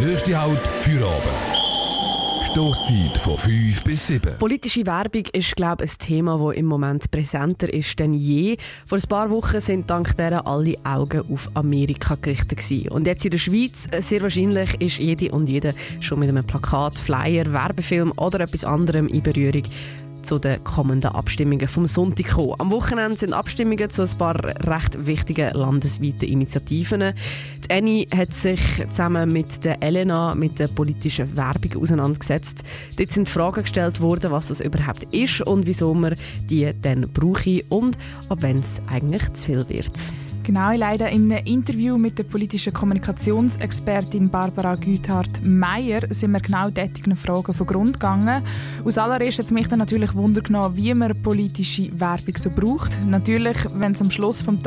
Nächste Halt für oben. Stoßzeit von 5 bis 7. Politische Werbung ist, glaube ich, ein Thema, das im Moment präsenter ist denn je. Vor ein paar Wochen sind dank dieser alle Augen auf Amerika gerichtet. Und jetzt in der Schweiz, äh, sehr wahrscheinlich, ist jede und jeder schon mit einem Plakat, Flyer, Werbefilm oder etwas anderem in Berührung zu den kommenden Abstimmungen vom Sonntag kommen. Am Wochenende sind Abstimmungen zu ein paar recht wichtigen landesweiten Initiativen. Die Annie hat sich zusammen mit der Elena mit der politischen Werbung auseinandergesetzt. Dort sind Fragen gestellt worden, was das überhaupt ist und wieso man die dann brauche und ab wann es eigentlich zu viel wird. Genau, leider in einem Interview mit der politischen Kommunikationsexpertin Barbara Güthardt-Meyer sind wir genau diesen Fragen von Grund gegangen. Aus allererst hat es mich dann natürlich Wunder genommen, wie man politische Werbung so braucht. Natürlich, wenn am Schluss vom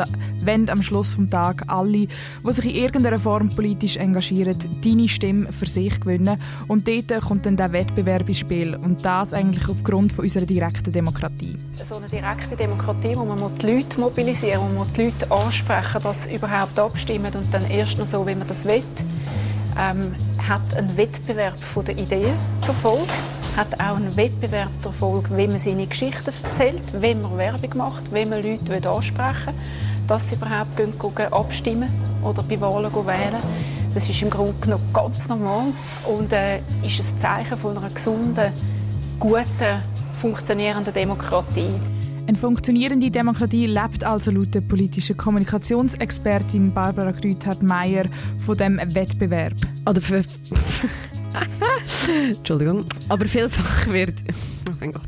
wenn am Schluss vom Tag alle, die sich in irgendeiner Form politisch engagieren, deine Stimme für sich gewinnen. Und dort kommt dann der Wettbewerb ins Spiel. Und das eigentlich aufgrund von unserer direkten Demokratie. So eine direkte Demokratie, wo man die Leute mobilisieren, wo man die Leute anspricht, dass sie überhaupt abstimmen und dann erst noch so, wie man das will, ähm, hat einen Wettbewerb von der Ideen zur Folge, hat auch einen Wettbewerb zur Folge, wie man seine Geschichten erzählt, wie man Werbung macht, wie man Leute ansprechen will, dass sie überhaupt gehen, gehen, abstimmen oder bei Wahlen wählen. Das ist im Grunde genommen ganz normal und äh, ist ein Zeichen von einer gesunden, guten, funktionierenden Demokratie. Eine funktionierende Demokratie lebt also laut der politischen Kommunikationsexpertin Barbara Grüthardt-Meyer von dem Wettbewerb. Oder für Entschuldigung. Aber vielfach wird. Oh mein Gott.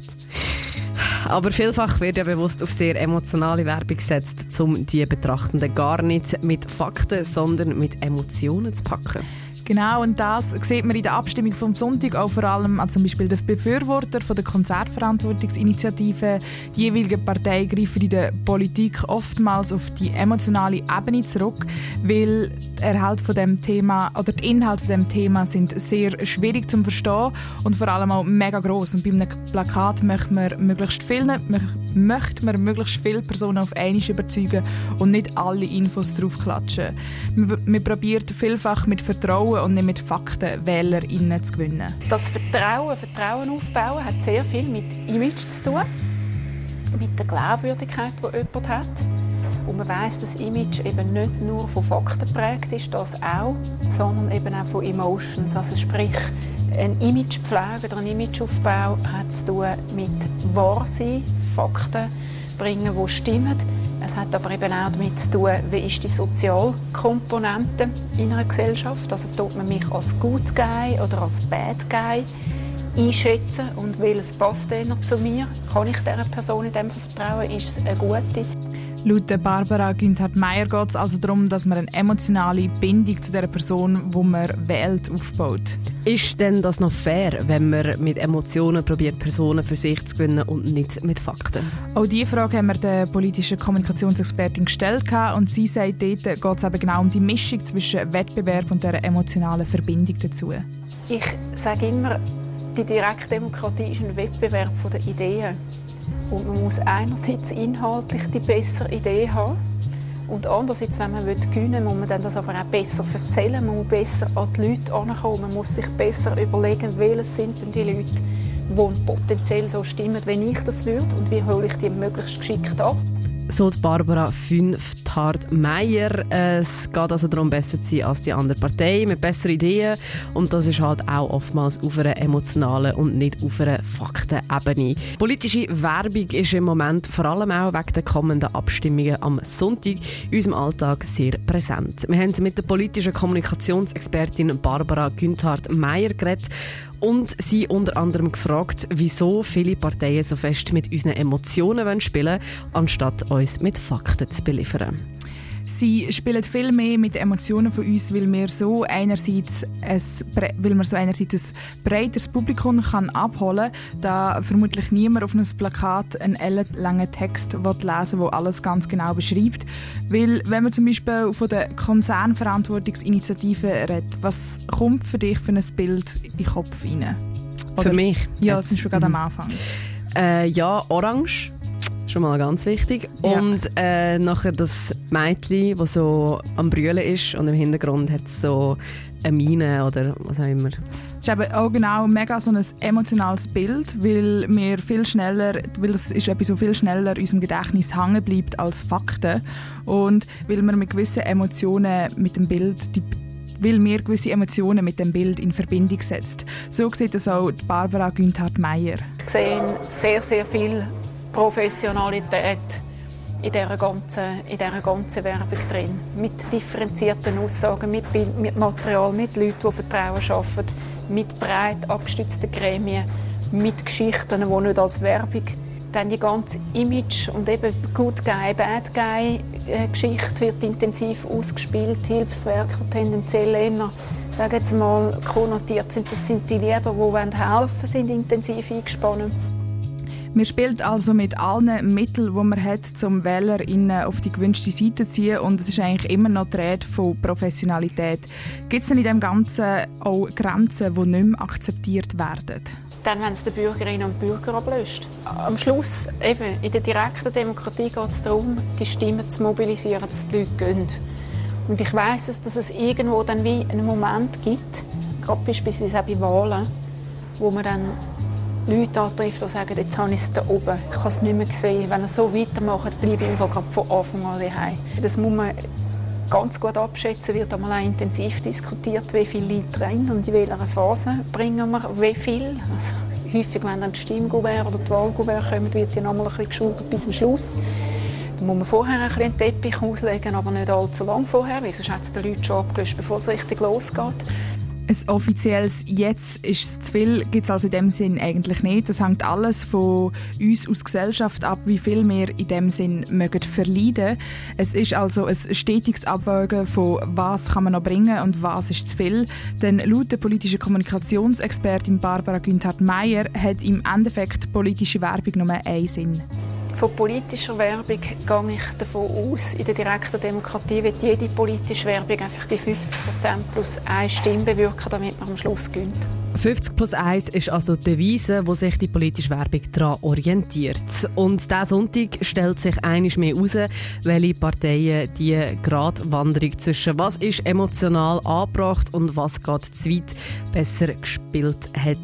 Aber vielfach wird ja bewusst auf sehr emotionale Werbung gesetzt, um die Betrachtenden gar nicht mit Fakten, sondern mit Emotionen zu packen. Genau, und das sieht man in der Abstimmung vom Sonntag auch vor allem an zum Beispiel den Befürworter von der Konzertverantwortungsinitiative. Die jeweiligen Parteien greifen in der Politik oftmals auf die emotionale Ebene zurück, weil der Erhalt von dem Thema oder die Inhalte von dem Thema sind sehr schwierig zu verstehen und vor allem auch mega groß. Und bei einem Plakat möchte man möglichst viele, möchte man möglichst viele Personen auf einmal überzeugen und nicht alle Infos draufklatschen. Man probiert vielfach mit Vertrauen und nicht mit Fakten WählerInnen zu gewinnen. Das Vertrauen, Vertrauen aufbauen, hat sehr viel mit Image zu tun, mit der Glaubwürdigkeit, die jemand hat. Und man weiß, dass Image eben nicht nur von Fakten geprägt ist, das auch, sondern eben auch von Emotions. Also sprich, ein Imagepflege oder ein Imageaufbau hat zu tun mit Wahrsein, Fakten bringen, die stimmen es hat aber eben auch damit zu tun, wie ist die Sozialkomponente in einer Gesellschaft. Also tut man mich als Good Guy oder als Bad Guy einschätzen und welches passt zu mir? Kann ich dieser Person in dem vertrauen? Ist es eine gute? Laut Barbara Günther-Meyer geht es also darum, dass man eine emotionale Bindung zu der Person, die man wählt, aufbaut. Ist denn das noch fair, wenn man mit Emotionen probiert, Personen für sich zu gewinnen und nicht mit Fakten? Auch diese Frage haben wir der politischen Kommunikationsexpertin gestellt und sie sagt, dort geht es eben genau um die Mischung zwischen Wettbewerb und der emotionalen Verbindung dazu. Ich sage immer, die Direktdemokratie ist ein Wettbewerb der Ideen. Und man muss einerseits inhaltlich die bessere Idee haben und andererseits, wenn man gewinnen will, muss man das aber auch besser erzählen, man muss besser an die Leute herankommen, man muss sich besser überlegen, welche sind denn die Leute, die potenziell so stimmen, wenn ich das würde. Und wie hole ich die möglichst geschickt ab so die Barbara Fünftard-Meyer. Es geht also darum, besser zu sein als die andere Partei, mit besseren Ideen. Und das ist halt auch oftmals auf einer emotionalen und nicht auf einer Faktenebene. Politische Werbung ist im Moment vor allem auch wegen der kommenden Abstimmungen am Sonntag in unserem Alltag sehr präsent. Wir haben mit der politischen Kommunikationsexpertin Barbara Günthard-Meyer geredet und sie unter anderem gefragt, wieso viele Parteien so fest mit unseren Emotionen spielen wollen, anstatt uns mit Fakten zu beliefern. Sie spielen viel mehr mit den Emotionen von uns, weil wir so einerseits ein, weil man so einerseits ein breiteres Publikum kann abholen kann, da vermutlich niemand auf einem Plakat einen ellenlangen Text lesen will, der alles ganz genau beschreibt. Weil, wenn man zum Beispiel von der Konzernverantwortungsinitiative redet, was kommt für dich für ein Bild in den Kopf rein? Oder, für mich? Ja, zum Beispiel gerade am Anfang. Äh, ja, orange Schon mal ganz wichtig. Ja. Und äh, nachher das Mädchen, das so am Brüllen ist und im Hintergrund hat es so eine Mine oder was auch immer. Es ist eben auch genau mega so ein emotionales Bild, weil wir viel schneller, weil es ist etwas, so viel schneller in unserem Gedächtnis hängen bleibt als Fakten und weil man mit gewissen Emotionen mit dem Bild die weil mir gewisse Emotionen mit dem Bild in Verbindung setzt. So sieht das auch die Barbara Günthardt-Meyer. Wir sehen sehr, sehr viel Professionalität in dieser ganzen, in dieser ganzen Werbung drin. Mit differenzierten Aussagen, mit Bild, mit Material, mit Leuten, die Vertrauen schaffen, mit breit abgestützten Gremien, mit Geschichten, die nicht als Werbung dann die ganze Image und eben Good Guy, Bad Guy äh, Geschichte wird intensiv ausgespielt. Hilfswerke, tendenziell eher sage jetzt mal, konnotiert sind. Das sind die Lieben, die helfen wollen, sind intensiv eingespannt. Man spielt also mit allen Mitteln, die man hat, um WählerInnen auf die gewünschte Seite zu ziehen und es ist eigentlich immer noch die Rede von Professionalität. Gibt es denn in dem Ganzen auch Grenzen, die nicht mehr akzeptiert werden? Dann, wenn es den Bürgerinnen und Bürger ablöst. Am Schluss, eben, in der direkten Demokratie geht es darum, die Stimmen zu mobilisieren, dass die Leute gehen. Und ich weiss, dass es irgendwo dann wie einen Moment gibt, gerade beispielsweise auch bei Wahlen, wo man dann Leute antrifft, die sagen, jetzt habe ich es da oben, ich habe es nicht mehr gesehen. Wenn er so weitermacht, bleibe ich einfach von Anfang an daheim. Das muss man ganz gut abschätzen, wird einmal auch intensiv diskutiert, wie viele Leute rein und in welcher Phase bringen wir wie viel. Also, häufig, wenn dann die Stimmgouverne oder die Wahlgouverne kommen, wird ja noch mal ein bisschen geschaut bis zum Schluss. Da muss man vorher ein bisschen einen Teppich auslegen, aber nicht allzu lang vorher, weil sonst hat es den Leuten schon abgelöst, bevor es richtig losgeht. Ein offizielles «Jetzt ist es zu viel» gibt es also in dem Sinn eigentlich nicht. Das hängt alles von uns als Gesellschaft ab, wie viel wir in dem Sinn mögen verleiden. Es ist also ein stetiges Abwägen von was kann man noch bringen und was ist zu viel. Denn laut der politischen Kommunikationsexpertin Barbara Günthardt-Meyer hat im Endeffekt politische Werbung nur einen Sinn. Von politischer Werbung gehe ich davon aus, in der direkten Demokratie wird jede politische Werbung einfach die 50% plus eine Stimme bewirken, damit man am Schluss gewinnt. 50 plus 1 ist also die Devise, wo sich die politische Werbung daran orientiert. Und diesen Sonntag stellt sich einiges mehr heraus, welche Parteien die Gratwanderung zwischen was ist emotional angebracht und was geht zu weit besser gespielt hat.